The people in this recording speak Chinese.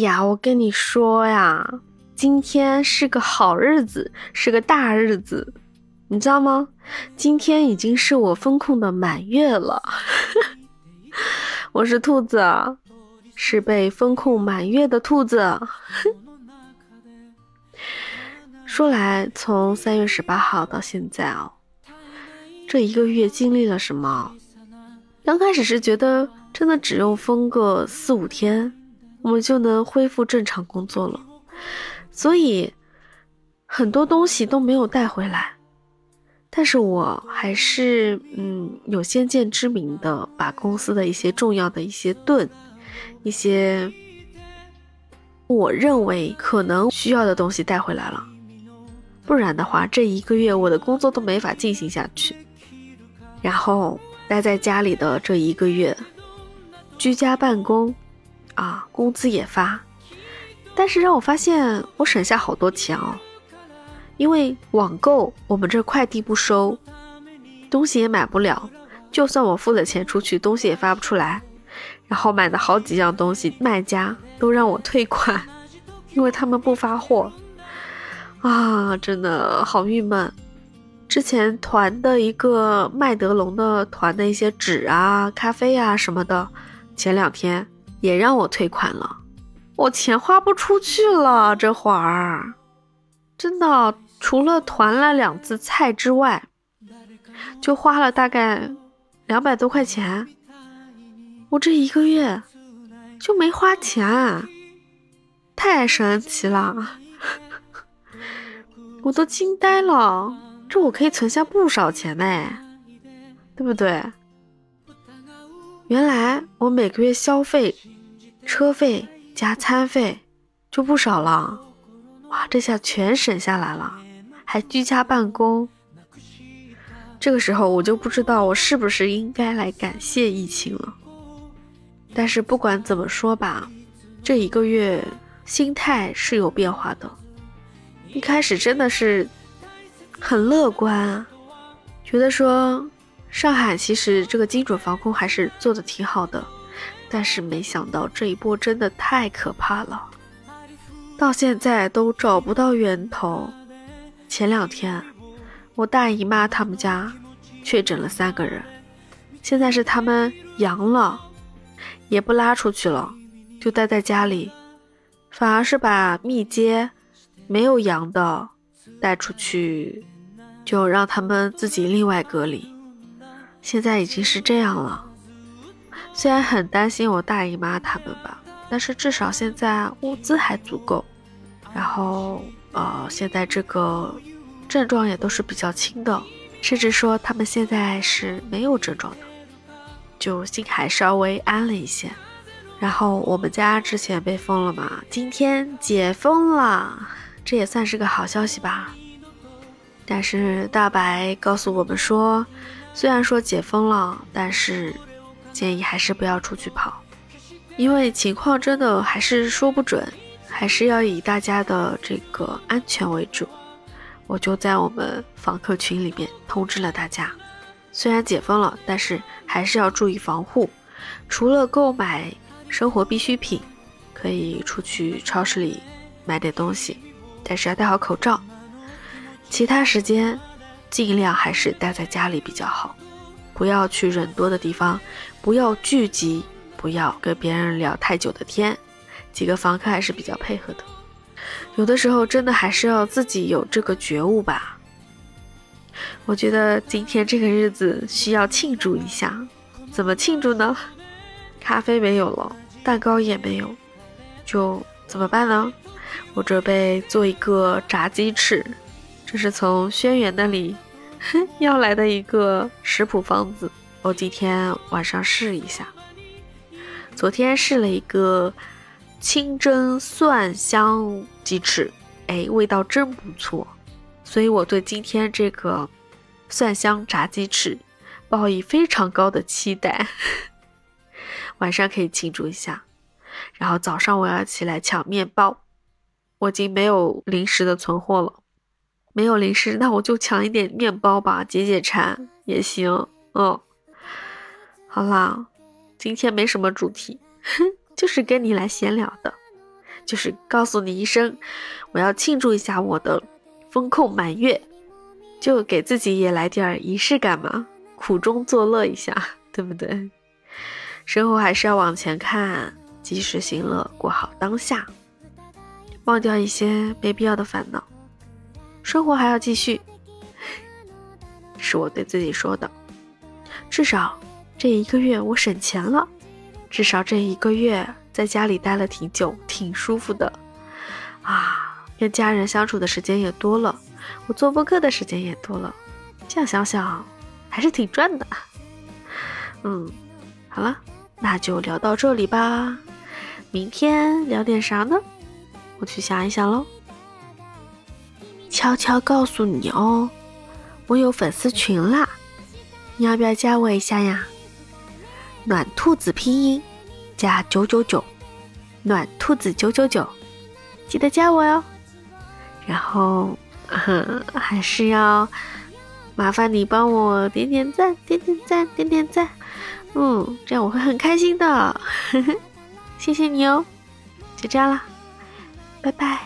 呀，我跟你说呀，今天是个好日子，是个大日子，你知道吗？今天已经是我风控的满月了。我是兔子，是被风控满月的兔子。说来，从三月十八号到现在啊，这一个月经历了什么？刚开始是觉得真的只用封个四五天，我们就能恢复正常工作了，所以很多东西都没有带回来。但是我还是嗯有先见之明的，把公司的一些重要的一些盾，一些我认为可能需要的东西带回来了。不然的话，这一个月我的工作都没法进行下去。然后待在家里的这一个月，居家办公，啊，工资也发，但是让我发现我省下好多钱哦。因为网购，我们这快递不收，东西也买不了。就算我付了钱出去，东西也发不出来。然后买的好几样东西，卖家都让我退款，因为他们不发货。啊，真的好郁闷！之前团的一个麦德龙的团的一些纸啊、咖啡啊什么的，前两天也让我退款了，我钱花不出去了。这会儿真的除了团了两次菜之外，就花了大概两百多块钱。我这一个月就没花钱，太神奇了！我都惊呆了，这我可以存下不少钱呢，对不对？原来我每个月消费，车费加餐费就不少了，哇，这下全省下来了，还居家办公。这个时候我就不知道我是不是应该来感谢疫情了。但是不管怎么说吧，这一个月心态是有变化的。一开始真的是很乐观，觉得说上海其实这个精准防控还是做的挺好的，但是没想到这一波真的太可怕了，到现在都找不到源头。前两天我大姨妈他们家确诊了三个人，现在是他们阳了，也不拉出去了，就待在家里，反而是把密接。没有阳的带出去，就让他们自己另外隔离。现在已经是这样了，虽然很担心我大姨妈他们吧，但是至少现在物资还足够。然后，呃，现在这个症状也都是比较轻的，甚至说他们现在是没有症状的，就心还稍微安了一些。然后我们家之前被封了嘛，今天解封了。这也算是个好消息吧，但是大白告诉我们说，虽然说解封了，但是建议还是不要出去跑，因为情况真的还是说不准，还是要以大家的这个安全为主。我就在我们访客群里面通知了大家，虽然解封了，但是还是要注意防护，除了购买生活必需品，可以出去超市里买点东西。但是要戴好口罩，其他时间尽量还是待在家里比较好，不要去人多的地方，不要聚集，不要跟别人聊太久的天。几个房客还是比较配合的，有的时候真的还是要自己有这个觉悟吧。我觉得今天这个日子需要庆祝一下，怎么庆祝呢？咖啡没有了，蛋糕也没有，就怎么办呢？我准备做一个炸鸡翅，这是从轩辕那里 要来的一个食谱方子。我今天晚上试一下。昨天试了一个清蒸蒜香鸡翅，哎，味道真不错。所以我对今天这个蒜香炸鸡翅抱以非常高的期待。晚上可以庆祝一下，然后早上我要起来抢面包。我已经没有零食的存货了，没有零食，那我就抢一点面包吧，解解馋也行。嗯，好啦，今天没什么主题，哼 就是跟你来闲聊的。就是告诉你一声，我要庆祝一下我的风控满月，就给自己也来点仪式感嘛，苦中作乐一下，对不对？生活还是要往前看，及时行乐，过好当下，忘掉一些没必要的烦恼。生活还要继续，是我对自己说的。至少这一个月我省钱了，至少这一个月在家里待了挺久，挺舒服的啊！跟家人相处的时间也多了，我做播客的时间也多了。这样想想，还是挺赚的。嗯，好了，那就聊到这里吧。明天聊点啥呢？我去想一想喽。悄悄告诉你哦，我有粉丝群啦，你要不要加我一下呀？暖兔子拼音加九九九，暖兔子九九九，记得加我哟。然后 还是要麻烦你帮我点点赞，点点赞，点点赞，嗯，这样我会很开心的。呵 呵谢谢你哦，就这样啦，拜拜。